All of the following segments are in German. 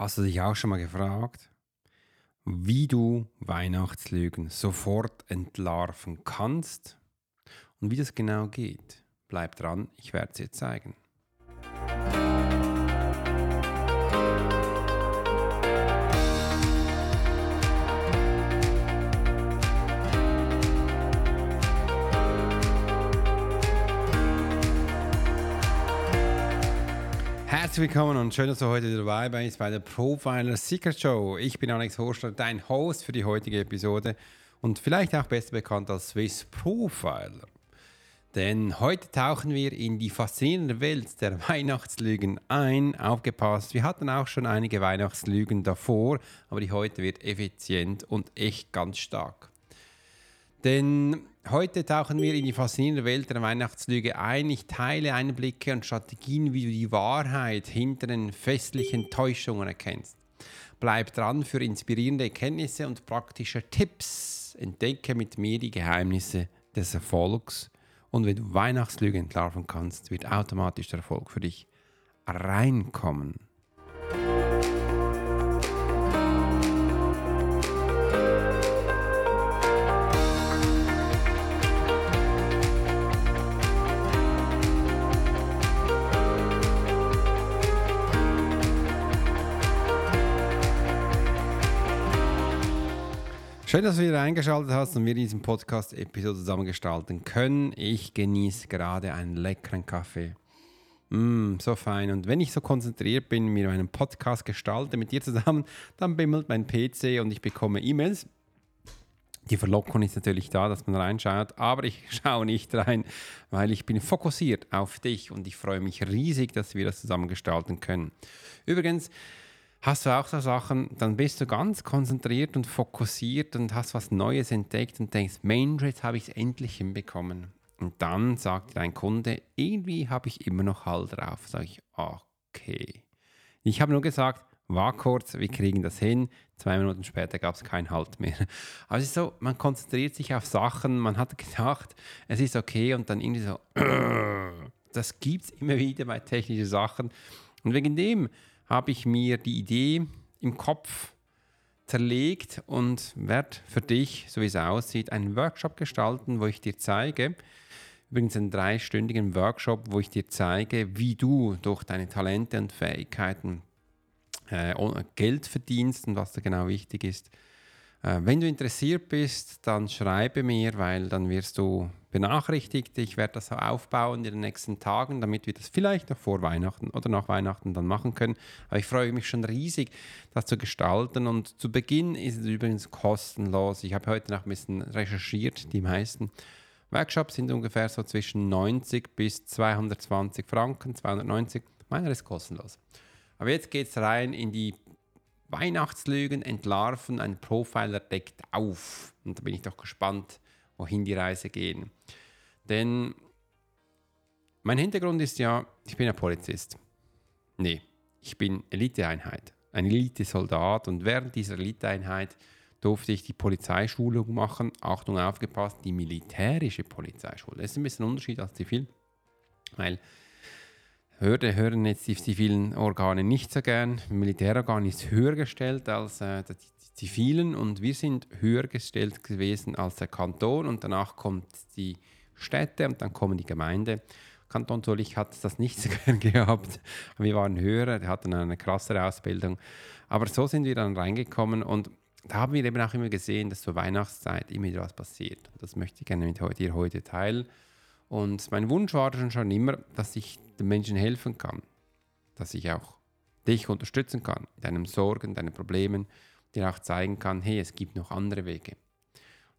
Hast du dich auch schon mal gefragt, wie du Weihnachtslügen sofort entlarven kannst und wie das genau geht? Bleib dran, ich werde es dir zeigen. Herzlich willkommen und schön, dass du heute dabei bist bei der Profiler Secret Show. Ich bin Alex Horster, dein Host für die heutige Episode und vielleicht auch besser bekannt als Swiss Profiler. Denn heute tauchen wir in die faszinierende Welt der Weihnachtslügen ein. Aufgepasst, wir hatten auch schon einige Weihnachtslügen davor, aber die heute wird effizient und echt ganz stark. Denn heute tauchen wir in die faszinierende Welt der Weihnachtslüge ein. Ich teile Einblicke und Strategien, wie du die Wahrheit hinter den festlichen Täuschungen erkennst. Bleib dran für inspirierende Erkenntnisse und praktische Tipps. Entdecke mit mir die Geheimnisse des Erfolgs. Und wenn du Weihnachtslüge entlarven kannst, wird automatisch der Erfolg für dich reinkommen. Schön, dass du wieder eingeschaltet hast und wir diesen Podcast-Episode zusammen gestalten können. Ich genieße gerade einen leckeren Kaffee. Mm, so fein. Und wenn ich so konzentriert bin, mir meinen Podcast gestalte mit dir zusammen, dann bimmelt mein PC und ich bekomme E-Mails. Die Verlockung ist natürlich da, dass man reinschaut, aber ich schaue nicht rein, weil ich bin fokussiert auf dich und ich freue mich riesig, dass wir das zusammen gestalten können. Übrigens, Hast du auch so Sachen, dann bist du ganz konzentriert und fokussiert und hast was Neues entdeckt und denkst, Mensch, jetzt habe ich es endlich hinbekommen. Und dann sagt dein Kunde, irgendwie habe ich immer noch Halt drauf. Sage ich, okay. Ich habe nur gesagt, war kurz, wir kriegen das hin. Zwei Minuten später gab es keinen Halt mehr. Also so, man konzentriert sich auf Sachen, man hat gedacht, es ist okay und dann irgendwie so, das gibt es immer wieder bei technischen Sachen. Und wegen dem habe ich mir die Idee im Kopf zerlegt und werde für dich, so wie es aussieht, einen Workshop gestalten, wo ich dir zeige, übrigens einen dreistündigen Workshop, wo ich dir zeige, wie du durch deine Talente und Fähigkeiten äh, Geld verdienst und was da genau wichtig ist. Äh, wenn du interessiert bist, dann schreibe mir, weil dann wirst du benachrichtigt. Ich werde das aufbauen in den nächsten Tagen, damit wir das vielleicht noch vor Weihnachten oder nach Weihnachten dann machen können. Aber ich freue mich schon riesig, das zu gestalten. Und zu Beginn ist es übrigens kostenlos. Ich habe heute noch ein bisschen recherchiert. Die meisten Workshops sind ungefähr so zwischen 90 bis 220 Franken, 290. Meiner ist kostenlos. Aber jetzt geht es rein in die Weihnachtslügen entlarven. Ein Profiler deckt auf. Und da bin ich doch gespannt, wohin die Reise gehen. Denn mein Hintergrund ist ja, ich bin ein Polizist. Nee, ich bin Eliteeinheit, ein Elitesoldat und während dieser Eliteeinheit durfte ich die Polizeischulung machen. Achtung, aufgepasst, die militärische Polizeischule. Das ist ein bisschen ein Unterschied als zivil, weil Hörde hören jetzt die zivilen Organe nicht so gern. Militärorgan ist höher gestellt als äh, die Zivilen und wir sind höher gestellt gewesen als der Kanton und danach kommt die Städte und dann kommen die Gemeinde. Kanton Zürich hat das nicht so gern gehabt. Wir waren höher, hatten eine krassere Ausbildung. Aber so sind wir dann reingekommen und da haben wir eben auch immer gesehen, dass zur Weihnachtszeit immer wieder was passiert. Das möchte ich gerne mit dir heute teilen. Und mein Wunsch war schon immer, dass ich den Menschen helfen kann, dass ich auch dich unterstützen kann in deinen Sorgen, deinen Problemen, dir auch zeigen kann, hey, es gibt noch andere Wege.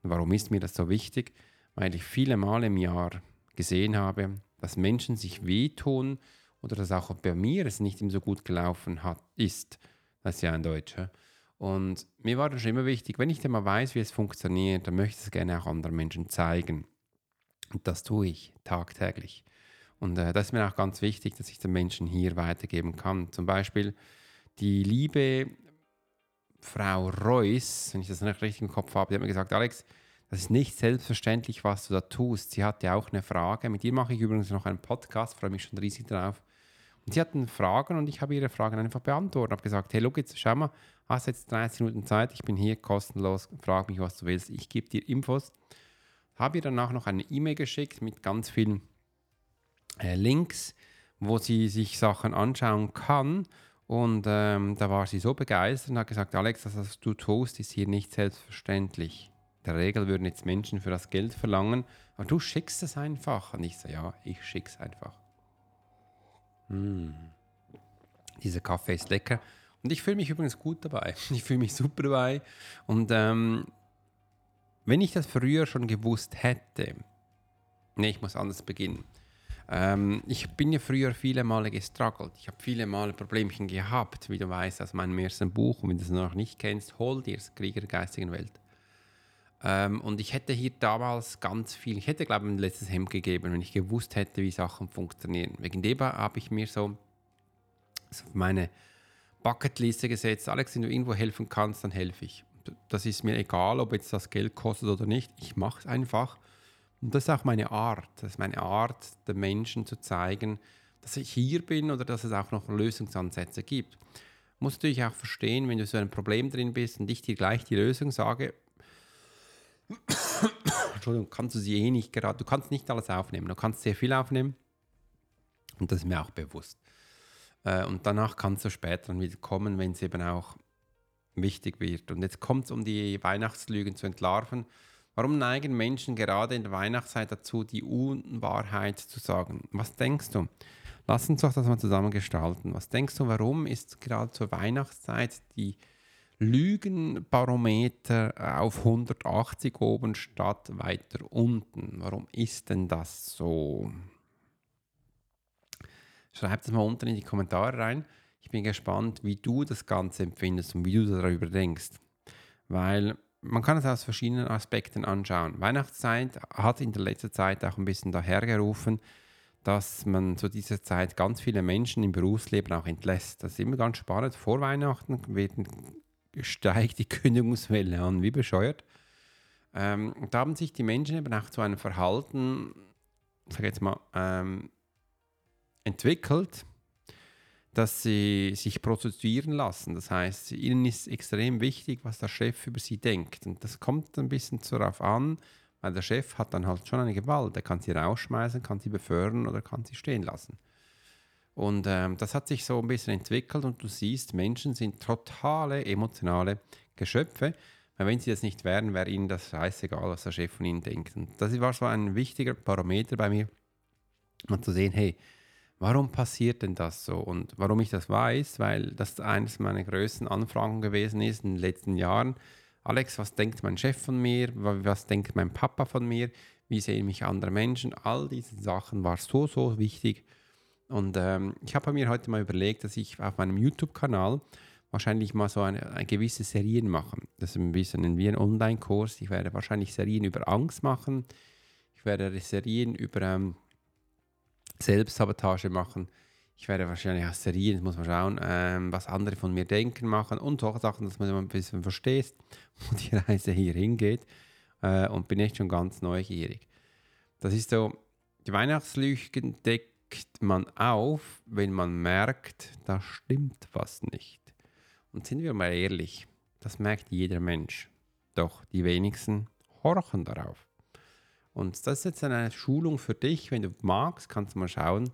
Und warum ist mir das so wichtig? Weil ich viele Male im Jahr gesehen habe, dass Menschen sich wehtun oder dass auch bei mir es nicht immer so gut gelaufen hat, ist. Das ist ja ein Deutscher. Und mir war das schon immer wichtig, wenn ich dann mal weiß, wie es funktioniert, dann möchte ich es gerne auch anderen Menschen zeigen. Und das tue ich tagtäglich. Und äh, das ist mir auch ganz wichtig, dass ich den Menschen hier weitergeben kann. Zum Beispiel die liebe Frau Reuss, wenn ich das nicht richtig im Kopf habe, die hat mir gesagt, Alex, das ist nicht selbstverständlich, was du da tust. Sie hatte auch eine Frage. Mit ihr mache ich übrigens noch einen Podcast, freue mich schon riesig drauf. Und sie hatten Fragen und ich habe ihre Fragen einfach beantwortet. habe gesagt, hey, look, jetzt schau mal, hast jetzt 30 Minuten Zeit, ich bin hier kostenlos, frag mich, was du willst, ich gebe dir Infos. Habe ihr danach noch eine E-Mail geschickt mit ganz vielen äh, Links, wo sie sich Sachen anschauen kann. Und ähm, da war sie so begeistert und hat gesagt, Alex, das, was du tust, ist hier nicht selbstverständlich. In der Regel würden jetzt Menschen für das Geld verlangen, aber du schickst es einfach. Und ich so, ja, ich schick's einfach. Mm. Dieser Kaffee ist lecker. Und ich fühle mich übrigens gut dabei. Ich fühle mich super dabei. Und ähm, wenn ich das früher schon gewusst hätte, nee, ich muss anders beginnen. Ähm, ich bin ja früher viele Male gestruggelt. Ich habe viele Male Problemchen gehabt, wie du weißt aus meinem ersten Buch. Und wenn du es noch nicht kennst, hol dir es, Krieger der geistigen Welt. Ähm, und ich hätte hier damals ganz viel, ich hätte glaube ich ein letztes Hemd gegeben, wenn ich gewusst hätte, wie Sachen funktionieren. Wegen dem habe ich mir so, so meine Bucketliste gesetzt. Alex, wenn du irgendwo helfen kannst, dann helfe ich. Das ist mir egal, ob jetzt das Geld kostet oder nicht. Ich mache es einfach. Und das ist auch meine Art. Das ist meine Art, den Menschen zu zeigen, dass ich hier bin oder dass es auch noch Lösungsansätze gibt. Musst du natürlich auch verstehen, wenn du so ein Problem drin bist und ich dir gleich die Lösung sage, Entschuldigung, kannst du sie eh nicht gerade, du kannst nicht alles aufnehmen, du kannst sehr viel aufnehmen und das ist mir auch bewusst. Äh, und danach kannst du später dann wieder kommen, wenn es eben auch wichtig wird. Und jetzt kommt es um die Weihnachtslügen zu entlarven. Warum neigen Menschen gerade in der Weihnachtszeit dazu, die Unwahrheit zu sagen? Was denkst du? Lass uns doch das mal zusammen gestalten. Was denkst du, warum ist gerade zur Weihnachtszeit die Lügenbarometer auf 180 oben statt weiter unten? Warum ist denn das so? Schreib das mal unten in die Kommentare rein. Ich bin gespannt, wie du das Ganze empfindest und wie du darüber denkst. Weil man kann es aus verschiedenen Aspekten anschauen. Weihnachtszeit hat in der letzten Zeit auch ein bisschen dahergerufen, dass man zu dieser Zeit ganz viele Menschen im Berufsleben auch entlässt. Das ist immer ganz spannend. Vor Weihnachten werden, steigt die Kündigungswelle an, wie bescheuert. Ähm, da haben sich die Menschen eben auch zu einem Verhalten, sag jetzt mal, ähm, entwickelt, dass sie sich prostituieren lassen. Das heißt, ihnen ist extrem wichtig, was der Chef über sie denkt. Und das kommt ein bisschen darauf an, weil der Chef hat dann halt schon eine Gewalt. Er kann sie rausschmeißen, kann sie befördern oder kann sie stehen lassen. Und ähm, das hat sich so ein bisschen entwickelt und du siehst, Menschen sind totale emotionale Geschöpfe. Weil wenn sie das nicht wären, wäre ihnen das scheißegal, was der Chef von ihnen denkt. Und das war so ein wichtiger Parameter bei mir, mal zu sehen, hey, warum passiert denn das so? Und warum ich das weiß, weil das eines meiner größten Anfragen gewesen ist in den letzten Jahren. Alex, was denkt mein Chef von mir? Was denkt mein Papa von mir? Wie sehen mich andere Menschen? All diese Sachen war so, so wichtig. Und ähm, ich habe mir heute mal überlegt, dass ich auf meinem YouTube-Kanal wahrscheinlich mal so eine, eine, gewisse Serien mache. Das ist ein bisschen wie ein Online-Kurs. Ich werde wahrscheinlich Serien über Angst machen. Ich werde Serien über ähm, Selbstsabotage machen. Ich werde wahrscheinlich auch Serien, muss man schauen, ähm, was andere von mir denken machen und auch Sachen, dass man ein bisschen verstehst, wo die Reise hier hingeht. Äh, und bin echt schon ganz neugierig. Das ist so, die Weihnachtslügen deckt man auf, wenn man merkt, da stimmt was nicht. Und sind wir mal ehrlich, das merkt jeder Mensch. Doch die wenigsten horchen darauf. Und das ist jetzt eine Schulung für dich. Wenn du magst, kannst du mal schauen,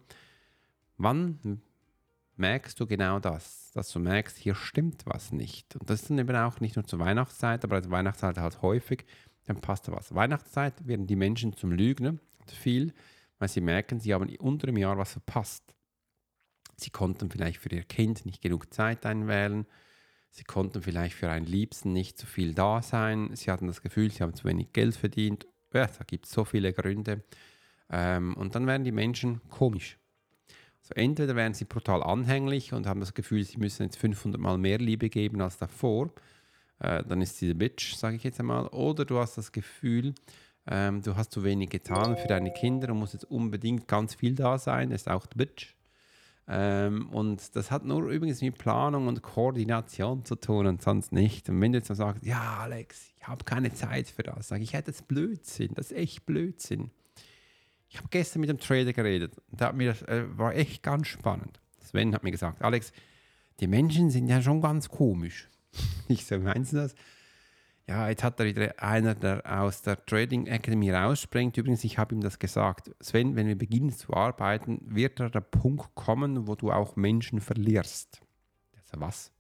wann merkst du genau das, dass du merkst, hier stimmt was nicht. Und das ist dann eben auch nicht nur zur Weihnachtszeit, aber zur Weihnachtszeit halt häufig, dann passt da was. Weihnachtszeit werden die Menschen zum Lügner, viel, weil sie merken, sie haben unter dem Jahr was verpasst. Sie konnten vielleicht für ihr Kind nicht genug Zeit einwählen, sie konnten vielleicht für einen Liebsten nicht so viel da sein, sie hatten das Gefühl, sie haben zu wenig Geld verdient ja, da gibt es so viele Gründe. Ähm, und dann werden die Menschen komisch. Also entweder werden sie brutal anhänglich und haben das Gefühl, sie müssen jetzt 500 Mal mehr Liebe geben als davor. Äh, dann ist sie der Bitch, sage ich jetzt einmal. Oder du hast das Gefühl, ähm, du hast zu wenig getan für deine Kinder und musst jetzt unbedingt ganz viel da sein. Ist auch der Bitch. Ähm, und das hat nur übrigens mit Planung und Koordination zu tun und sonst nicht. Und wenn du jetzt mal sagst, ja, Alex, ich habe keine Zeit für das, sage ich, ja, das ist Blödsinn, das ist echt Blödsinn. Ich habe gestern mit einem Trader geredet hat mir das äh, war echt ganz spannend. Sven hat mir gesagt, Alex, die Menschen sind ja schon ganz komisch. Ich so, meinst du das? Ja, jetzt hat wieder einer, der aus der Trading Academy rausspringt. Übrigens, ich habe ihm das gesagt. Sven, wenn wir beginnen zu arbeiten, wird da der Punkt kommen, wo du auch Menschen verlierst. Er so, was?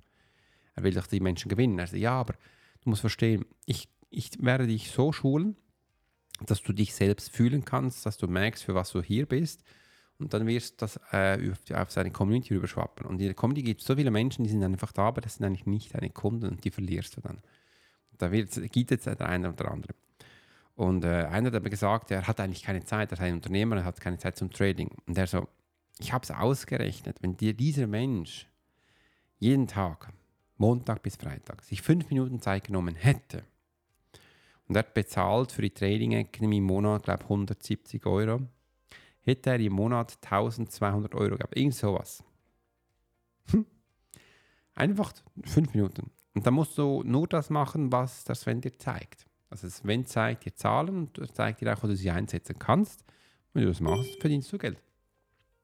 Er will doch die Menschen gewinnen. Er so, ja, aber du musst verstehen, ich, ich werde dich so schulen, dass du dich selbst fühlen kannst, dass du merkst, für was du hier bist. Und dann wirst du das äh, auf seine Community überschwappen. Und in der Community gibt es so viele Menschen, die sind einfach da, aber das sind eigentlich nicht deine Kunden und die verlierst du dann. Da gibt jetzt der eine oder andere. Und äh, einer hat mir gesagt, er hat eigentlich keine Zeit, er ist ein Unternehmer, er hat keine Zeit zum Trading. Und er so, ich habe es ausgerechnet, wenn dir dieser Mensch jeden Tag, Montag bis Freitag, sich fünf Minuten Zeit genommen hätte, und er bezahlt für die Trading Academy im Monat, glaube ich, 170 Euro. Hätte er im Monat 1200 Euro gehabt. Irgend sowas. Hm. Einfach fünf Minuten. Und dann musst du nur das machen, was der Sven dir zeigt. Also Sven zeigt dir Zahlen und zeigt dir auch, wo du sie einsetzen kannst. Wenn du das machst, verdienst du Geld.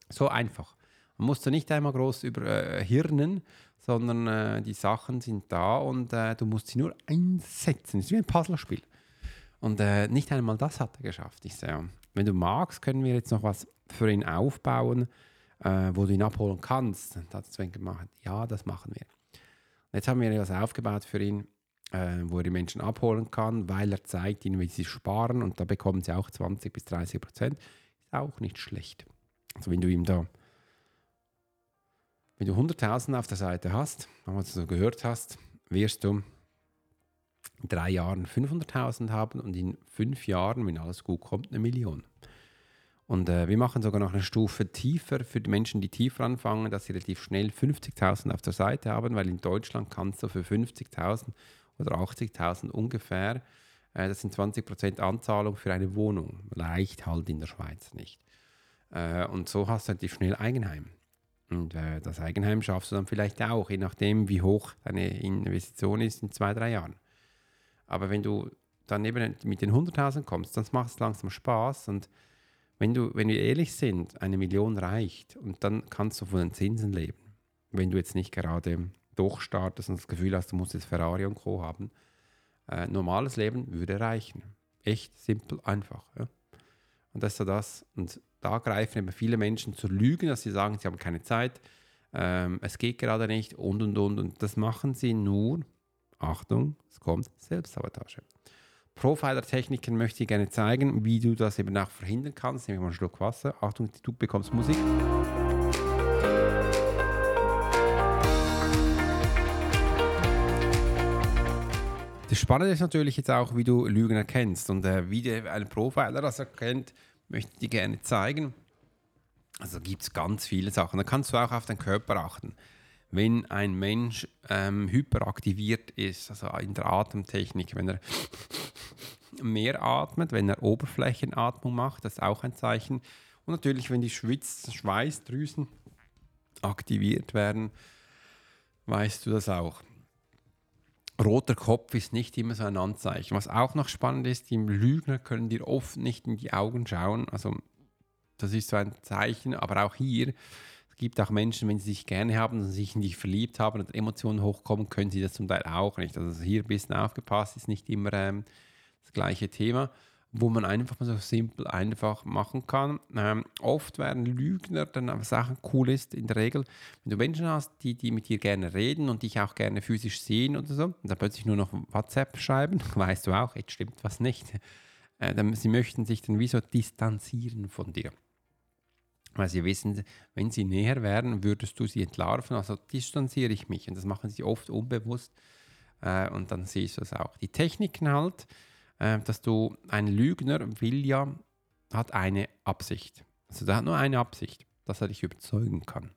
So einfach. Man muss da nicht einmal groß über äh, Hirnen, sondern äh, die Sachen sind da und äh, du musst sie nur einsetzen. Es ist wie ein Puzzlespiel. Und äh, nicht einmal das hat er geschafft. Ich sage, wenn du magst, können wir jetzt noch was für ihn aufbauen, äh, wo du ihn abholen kannst. Und hat Sven gemacht, ja, das machen wir. Jetzt haben wir etwas aufgebaut für ihn, äh, wo er die Menschen abholen kann, weil er zeigt ihnen, wie sie sparen und da bekommen sie auch 20 bis 30 Prozent. Ist auch nicht schlecht. Also wenn du ihm da, wenn du 100.000 auf der Seite hast, was du so gehört hast, wirst du in drei Jahren 500.000 haben und in fünf Jahren, wenn alles gut kommt, eine Million. Und äh, wir machen sogar noch eine Stufe tiefer für die Menschen, die tiefer anfangen, dass sie relativ schnell 50.000 auf der Seite haben, weil in Deutschland kannst du für 50.000 oder 80.000 ungefähr, äh, das sind 20% Anzahlung für eine Wohnung. Leicht halt in der Schweiz nicht. Äh, und so hast du relativ schnell Eigenheim. Und äh, das Eigenheim schaffst du dann vielleicht auch, je nachdem, wie hoch deine Investition ist, in zwei, drei Jahren. Aber wenn du dann eben mit den 100.000 kommst, dann macht es langsam Spaß. Und wenn, du, wenn wir ehrlich sind, eine Million reicht und dann kannst du von den Zinsen leben. Wenn du jetzt nicht gerade durchstartest und das Gefühl hast, du musst jetzt Ferrari und Co. haben. Äh, normales Leben würde reichen. Echt simpel, einfach. Ja? Und das ist so das. Und da greifen eben viele Menschen zu Lügen, dass sie sagen, sie haben keine Zeit, ähm, es geht gerade nicht und und und. Und das machen sie nur, Achtung, es kommt Selbstsabotage. Profiler-Techniken möchte ich gerne zeigen, wie du das eben auch verhindern kannst. Nehmen wir mal einen Schluck Wasser. Achtung, du bekommst Musik. Das Spannende ist natürlich jetzt auch, wie du Lügen erkennst. Und äh, wie ein Profiler das erkennt, möchte ich dir gerne zeigen. Also gibt es ganz viele Sachen. Da kannst du auch auf deinen Körper achten wenn ein Mensch ähm, hyperaktiviert ist, also in der Atemtechnik, wenn er mehr atmet, wenn er Oberflächenatmung macht, das ist auch ein Zeichen. Und natürlich, wenn die Schweiz Schweißdrüsen aktiviert werden, weißt du das auch. Roter Kopf ist nicht immer so ein Anzeichen. Was auch noch spannend ist, die Lügner können dir oft nicht in die Augen schauen. Also das ist so ein Zeichen, aber auch hier es gibt auch Menschen, wenn sie sich gerne haben und sich in dich verliebt haben und Emotionen hochkommen, können sie das zum Teil auch nicht. Also hier ein bisschen aufgepasst, ist nicht immer ähm, das gleiche Thema, wo man einfach mal so simpel einfach machen kann. Ähm, oft werden Lügner dann Sachen cool ist, in der Regel, wenn du Menschen hast, die, die mit dir gerne reden und dich auch gerne physisch sehen oder so, und dann plötzlich nur noch WhatsApp schreiben, weißt du auch, jetzt stimmt was nicht. Äh, dann, sie möchten sich dann wie so distanzieren von dir weil sie wissen, wenn sie näher werden, würdest du sie entlarven, also distanziere ich mich. Und das machen sie oft unbewusst äh, und dann siehst du es auch. Die Techniken halt, äh, dass du, ein Lügner will ja, hat eine Absicht. Also der hat nur eine Absicht, dass er dich überzeugen kann.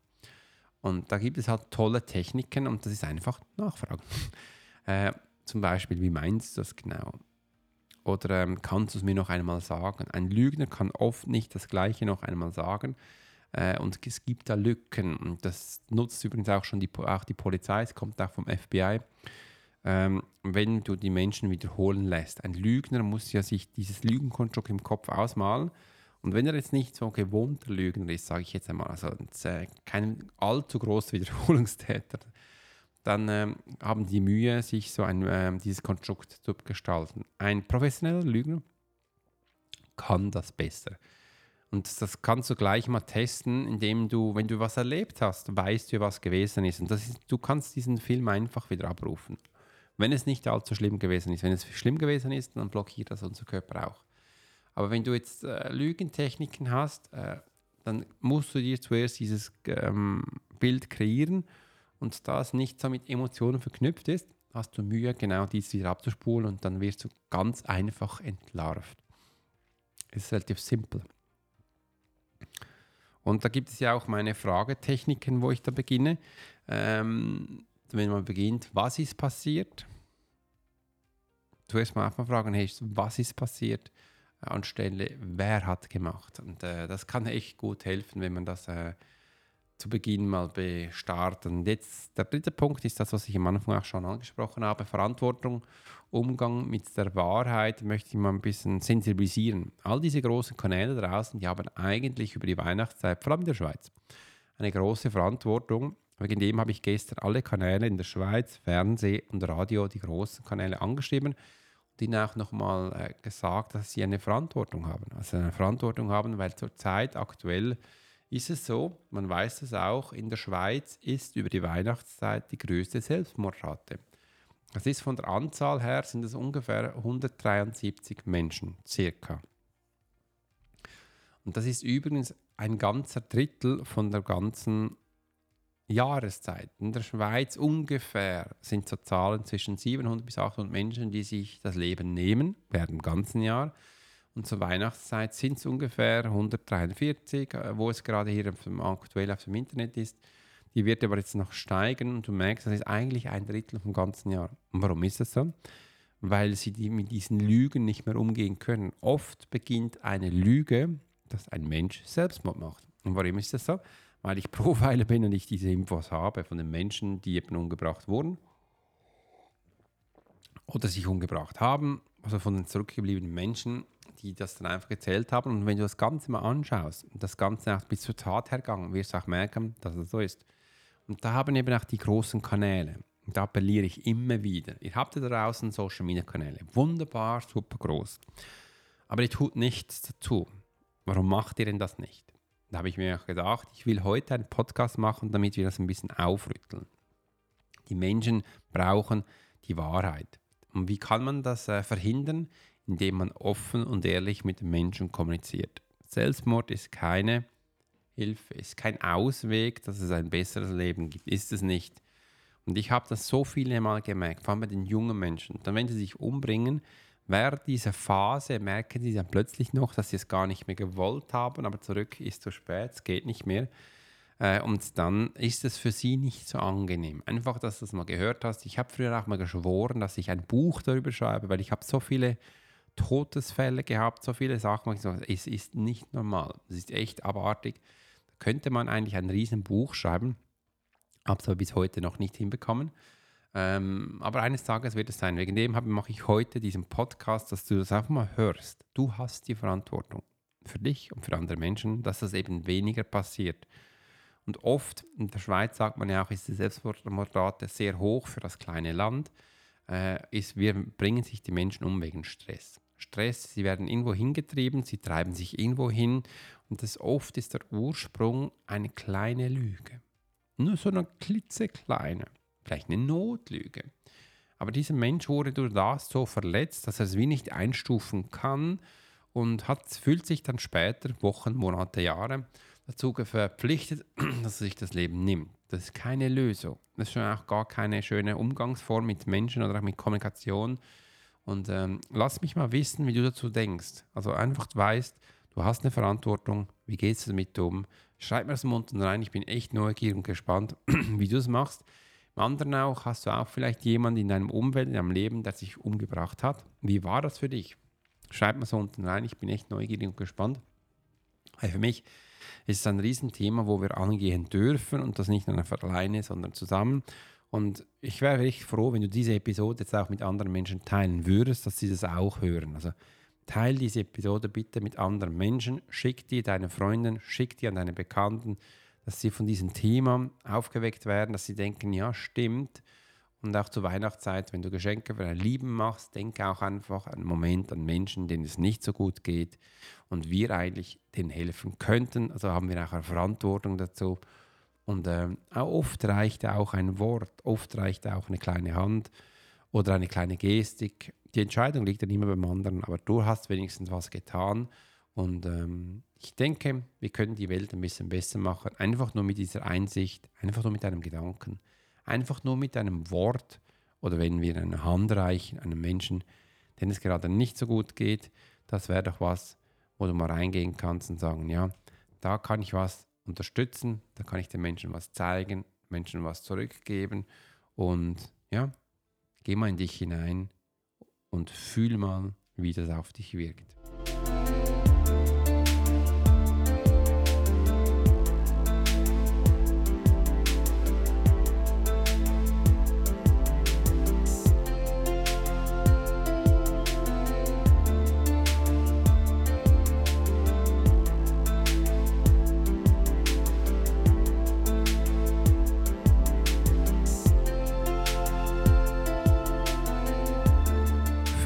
Und da gibt es halt tolle Techniken und das ist einfach Nachfragen. äh, zum Beispiel, wie meinst du das genau? Oder ähm, kannst du es mir noch einmal sagen? Ein Lügner kann oft nicht das Gleiche noch einmal sagen. Äh, und es gibt da Lücken. Und das nutzt übrigens auch schon die, auch die Polizei, es kommt auch vom FBI. Ähm, wenn du die Menschen wiederholen lässt. Ein Lügner muss ja sich dieses Lügenkonstrukt im Kopf ausmalen Und wenn er jetzt nicht so gewohnter Lügner ist, sage ich jetzt einmal, also äh, kein allzu großer Wiederholungstäter, dann ähm, haben die Mühe, sich so ein, äh, dieses Konstrukt zu gestalten. Ein professioneller Lügner kann das besser. Und das kannst du gleich mal testen, indem du, wenn du was erlebt hast, weißt du, was gewesen ist. Und ist, du kannst diesen Film einfach wieder abrufen. Wenn es nicht allzu schlimm gewesen ist. Wenn es schlimm gewesen ist, dann blockiert das unser Körper auch. Aber wenn du jetzt äh, Lügentechniken hast, äh, dann musst du dir zuerst dieses ähm, Bild kreieren und da es nicht so mit Emotionen verknüpft ist, hast du Mühe, genau dies wieder abzuspulen und dann wirst du ganz einfach entlarvt. Es ist relativ simpel. Und da gibt es ja auch meine Fragetechniken, wo ich da beginne. Ähm, wenn man beginnt, was ist passiert? Zuerst mal einfach fragen, hey, was ist passiert? anstelle, wer hat gemacht. Und äh, das kann echt gut helfen, wenn man das äh, zu Beginn mal bestartet. Und jetzt der dritte Punkt ist das, was ich am Anfang auch schon angesprochen habe, Verantwortung, Umgang mit der Wahrheit möchte ich mal ein bisschen sensibilisieren. All diese großen Kanäle draußen, die haben eigentlich über die Weihnachtszeit, vor allem in der Schweiz, eine große Verantwortung. Wegen dem habe ich gestern alle Kanäle in der Schweiz, Fernseh und Radio, die großen Kanäle angeschrieben ihnen auch nochmal äh, gesagt, dass sie eine Verantwortung haben. Also eine Verantwortung haben, weil zurzeit aktuell ist es so, man weiß es auch, in der Schweiz ist über die Weihnachtszeit die größte Selbstmordrate. Das ist von der Anzahl her sind es ungefähr 173 Menschen, circa. Und das ist übrigens ein ganzer Drittel von der ganzen Jahreszeit. In der Schweiz ungefähr sind so Zahlen zwischen 700 bis 800 Menschen, die sich das Leben nehmen während dem ganzen Jahr. Und zur Weihnachtszeit sind es ungefähr 143, äh, wo es gerade hier aktuell auf dem Internet ist. Die wird aber jetzt noch steigen und du merkst, das ist eigentlich ein Drittel vom ganzen Jahr. Und warum ist das so? Weil sie die mit diesen Lügen nicht mehr umgehen können. Oft beginnt eine Lüge, dass ein Mensch Selbstmord macht. Und warum ist das so? weil ich Profiler bin und ich diese Infos habe von den Menschen, die eben umgebracht wurden oder sich umgebracht haben, also von den zurückgebliebenen Menschen, die das dann einfach erzählt haben. Und wenn du das Ganze mal anschaust das Ganze auch bis zur Tat hergegangen, wirst du auch merken, dass es so ist. Und da haben eben auch die großen Kanäle. Und da appelliere ich immer wieder. Ihr habt da draußen Social Media Kanäle. Wunderbar, super groß. Aber ihr tut nichts dazu. Warum macht ihr denn das nicht? Da habe ich mir auch gedacht, ich will heute einen Podcast machen, damit wir das ein bisschen aufrütteln. Die Menschen brauchen die Wahrheit. Und wie kann man das äh, verhindern? Indem man offen und ehrlich mit den Menschen kommuniziert. Selbstmord ist keine Hilfe, ist kein Ausweg, dass es ein besseres Leben gibt. Ist es nicht. Und ich habe das so viele Mal gemerkt, vor allem bei den jungen Menschen. Dann, wenn sie sich umbringen, Während dieser Phase merken sie dann plötzlich noch, dass sie es gar nicht mehr gewollt haben, aber zurück ist zu spät, es geht nicht mehr. Äh, und dann ist es für sie nicht so angenehm. Einfach, dass du das mal gehört hast. Ich habe früher auch mal geschworen, dass ich ein Buch darüber schreibe, weil ich habe so viele Todesfälle gehabt, so viele Sachen. Ich sage, es ist nicht normal. Es ist echt abartig. Da könnte man eigentlich ein riesen Buch schreiben. Habe es aber bis heute noch nicht hinbekommen. Ähm, aber eines Tages wird es sein. Wegen dem mache ich heute diesen Podcast, dass du das einfach mal hörst. Du hast die Verantwortung für dich und für andere Menschen, dass das eben weniger passiert. Und oft, in der Schweiz sagt man ja auch, ist die Selbstmordrate sehr hoch für das kleine Land, äh, ist, wir bringen sich die Menschen um wegen Stress. Stress, sie werden irgendwo hingetrieben, sie treiben sich irgendwo hin und das oft ist der Ursprung eine kleine Lüge. Nur so eine klitzekleine vielleicht eine Notlüge. Aber dieser Mensch wurde durch das so verletzt, dass er es wie nicht einstufen kann und hat, fühlt sich dann später, Wochen, Monate, Jahre, dazu verpflichtet, dass er sich das Leben nimmt. Das ist keine Lösung. Das ist schon auch gar keine schöne Umgangsform mit Menschen oder auch mit Kommunikation. Und ähm, lass mich mal wissen, wie du dazu denkst. Also einfach weißt, du hast eine Verantwortung, wie geht es damit um? Schreib mir das im unten rein, ich bin echt neugierig und gespannt, wie du es machst. Im anderen auch, hast du auch vielleicht jemanden in deinem Umfeld, in deinem Leben, der sich umgebracht hat. Wie war das für dich? Schreib mal so unten rein, ich bin echt neugierig und gespannt. Weil für mich ist es ein Riesenthema, wo wir angehen dürfen und das nicht nur alleine, sondern zusammen. Und ich wäre richtig froh, wenn du diese Episode jetzt auch mit anderen Menschen teilen würdest, dass sie das auch hören. Also Teil diese Episode bitte mit anderen Menschen, schick die deinen Freunden, schick die an deine Bekannten, dass sie von diesem Thema aufgeweckt werden, dass sie denken, ja, stimmt. Und auch zur Weihnachtszeit, wenn du Geschenke für dein Lieben machst, denke auch einfach einen Moment an Menschen, denen es nicht so gut geht und wir eigentlich denen helfen könnten. Also haben wir auch eine Verantwortung dazu. Und äh, auch oft reicht auch ein Wort, oft reicht auch eine kleine Hand oder eine kleine Gestik. Die Entscheidung liegt dann immer beim anderen, aber du hast wenigstens was getan. Und ähm, ich denke, wir können die Welt ein bisschen besser machen, einfach nur mit dieser Einsicht, einfach nur mit einem Gedanken, einfach nur mit einem Wort oder wenn wir eine Hand reichen, einem Menschen, den es gerade nicht so gut geht, das wäre doch was, wo du mal reingehen kannst und sagen, ja, da kann ich was unterstützen, da kann ich den Menschen was zeigen, Menschen was zurückgeben und ja, geh mal in dich hinein und fühl mal, wie das auf dich wirkt.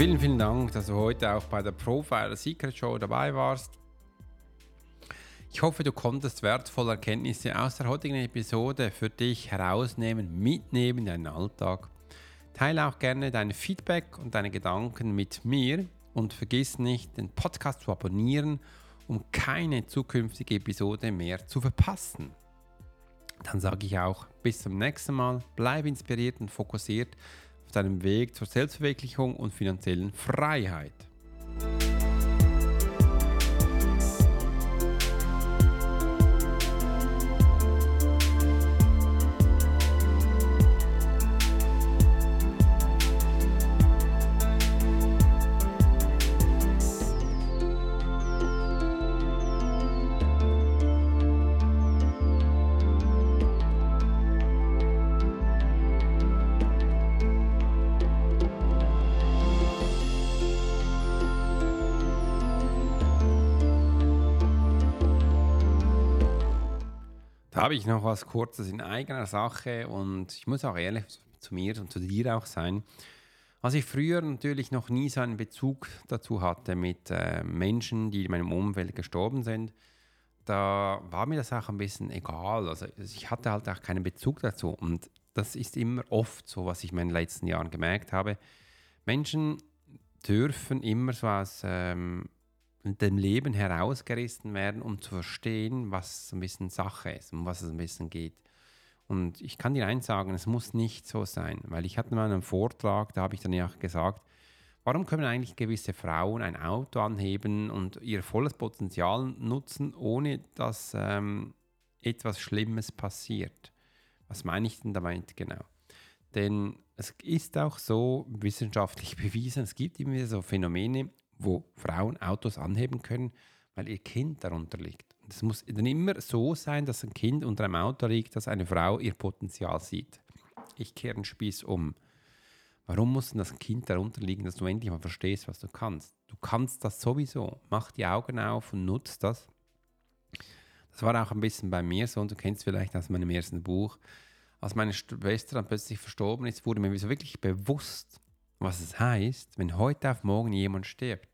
Vielen, vielen Dank, dass du heute auch bei der Profiler Secret Show dabei warst. Ich hoffe, du konntest wertvolle Erkenntnisse aus der heutigen Episode für dich herausnehmen, mitnehmen in deinen Alltag. Teile auch gerne dein Feedback und deine Gedanken mit mir und vergiss nicht, den Podcast zu abonnieren, um keine zukünftige Episode mehr zu verpassen. Dann sage ich auch bis zum nächsten Mal, bleib inspiriert und fokussiert auf deinem Weg zur Selbstverwirklichung und finanziellen Freiheit. Habe ich noch was Kurzes in eigener Sache und ich muss auch ehrlich zu mir und zu dir auch sein. Als ich früher natürlich noch nie so einen Bezug dazu hatte mit äh, Menschen, die in meinem Umfeld gestorben sind, da war mir das auch ein bisschen egal. Also ich hatte halt auch keinen Bezug dazu. Und das ist immer oft so, was ich in meinen letzten Jahren gemerkt habe. Menschen dürfen immer so aus ähm, dem Leben herausgerissen werden, um zu verstehen, was so ein bisschen Sache ist, um was es ein bisschen geht. Und ich kann dir eins sagen, es muss nicht so sein, weil ich hatte mal einen Vortrag, da habe ich dann ja gesagt, warum können eigentlich gewisse Frauen ein Auto anheben und ihr volles Potenzial nutzen, ohne dass ähm, etwas Schlimmes passiert? Was meine ich denn damit genau? Denn es ist auch so wissenschaftlich bewiesen, es gibt immer so Phänomene, wo Frauen Autos anheben können, weil ihr Kind darunter liegt. Es muss dann immer so sein, dass ein Kind unter einem Auto liegt, dass eine Frau ihr Potenzial sieht. Ich kehre den Spieß um. Warum muss denn das Kind darunter liegen, dass du endlich mal verstehst, was du kannst? Du kannst das sowieso. Mach die Augen auf und nutzt das. Das war auch ein bisschen bei mir so, und du kennst vielleicht aus meinem ersten Buch. Als meine Schwester dann plötzlich verstorben ist, wurde mir so wirklich bewusst, was es heißt, wenn heute auf morgen jemand stirbt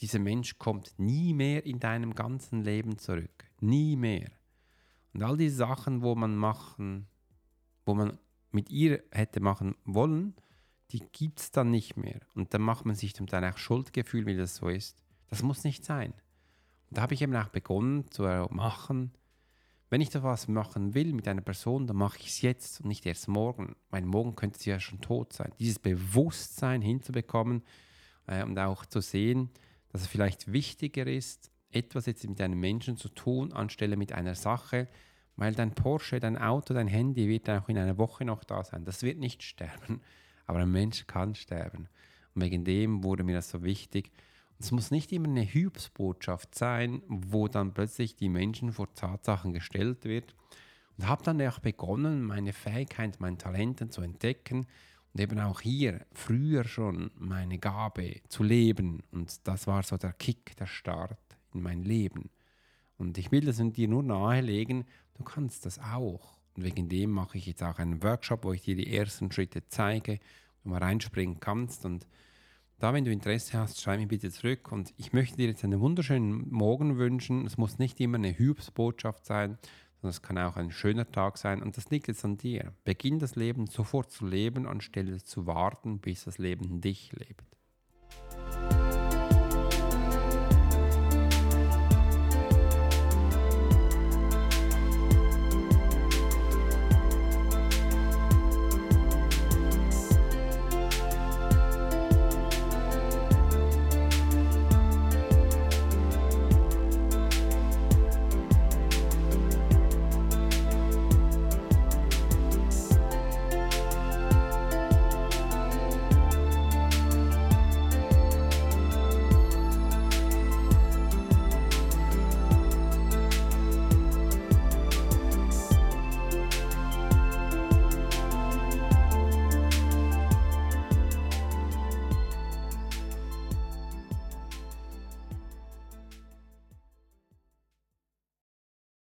dieser Mensch kommt nie mehr in deinem ganzen Leben zurück. Nie mehr. Und all diese Sachen, wo man machen, wo man mit ihr hätte machen wollen, die gibt es dann nicht mehr. Und dann macht man sich dann auch Schuldgefühl, wie das so ist. Das muss nicht sein. Und da habe ich eben auch begonnen zu machen, wenn ich da was machen will mit einer Person, dann mache ich es jetzt und nicht erst morgen. Weil morgen könnte sie ja schon tot sein. Dieses Bewusstsein hinzubekommen äh, und auch zu sehen, dass es vielleicht wichtiger ist, etwas jetzt mit einem Menschen zu tun, anstelle mit einer Sache, weil dein Porsche, dein Auto, dein Handy wird auch in einer Woche noch da sein. Das wird nicht sterben, aber ein Mensch kann sterben. Und wegen dem wurde mir das so wichtig. Und es muss nicht immer eine Hübsbotschaft sein, wo dann plötzlich die Menschen vor Tatsachen gestellt wird. Und habe dann auch begonnen, meine Fähigkeit, meine Talente zu entdecken Und eben auch hier früher schon meine Gabe zu leben. Und das war so der Kick, der Start in mein Leben. Und ich will das dir nur nahelegen, du kannst das auch. Und wegen dem mache ich jetzt auch einen Workshop, wo ich dir die ersten Schritte zeige, wo du mal reinspringen kannst. Und da, wenn du Interesse hast, schreib mir bitte zurück. Und ich möchte dir jetzt einen wunderschönen Morgen wünschen. Es muss nicht immer eine Hübsbotschaft sein, sondern es kann auch ein schöner Tag sein. Und das liegt jetzt an dir. Beginn das Leben sofort zu leben, anstelle zu warten, bis das Leben dich lebt.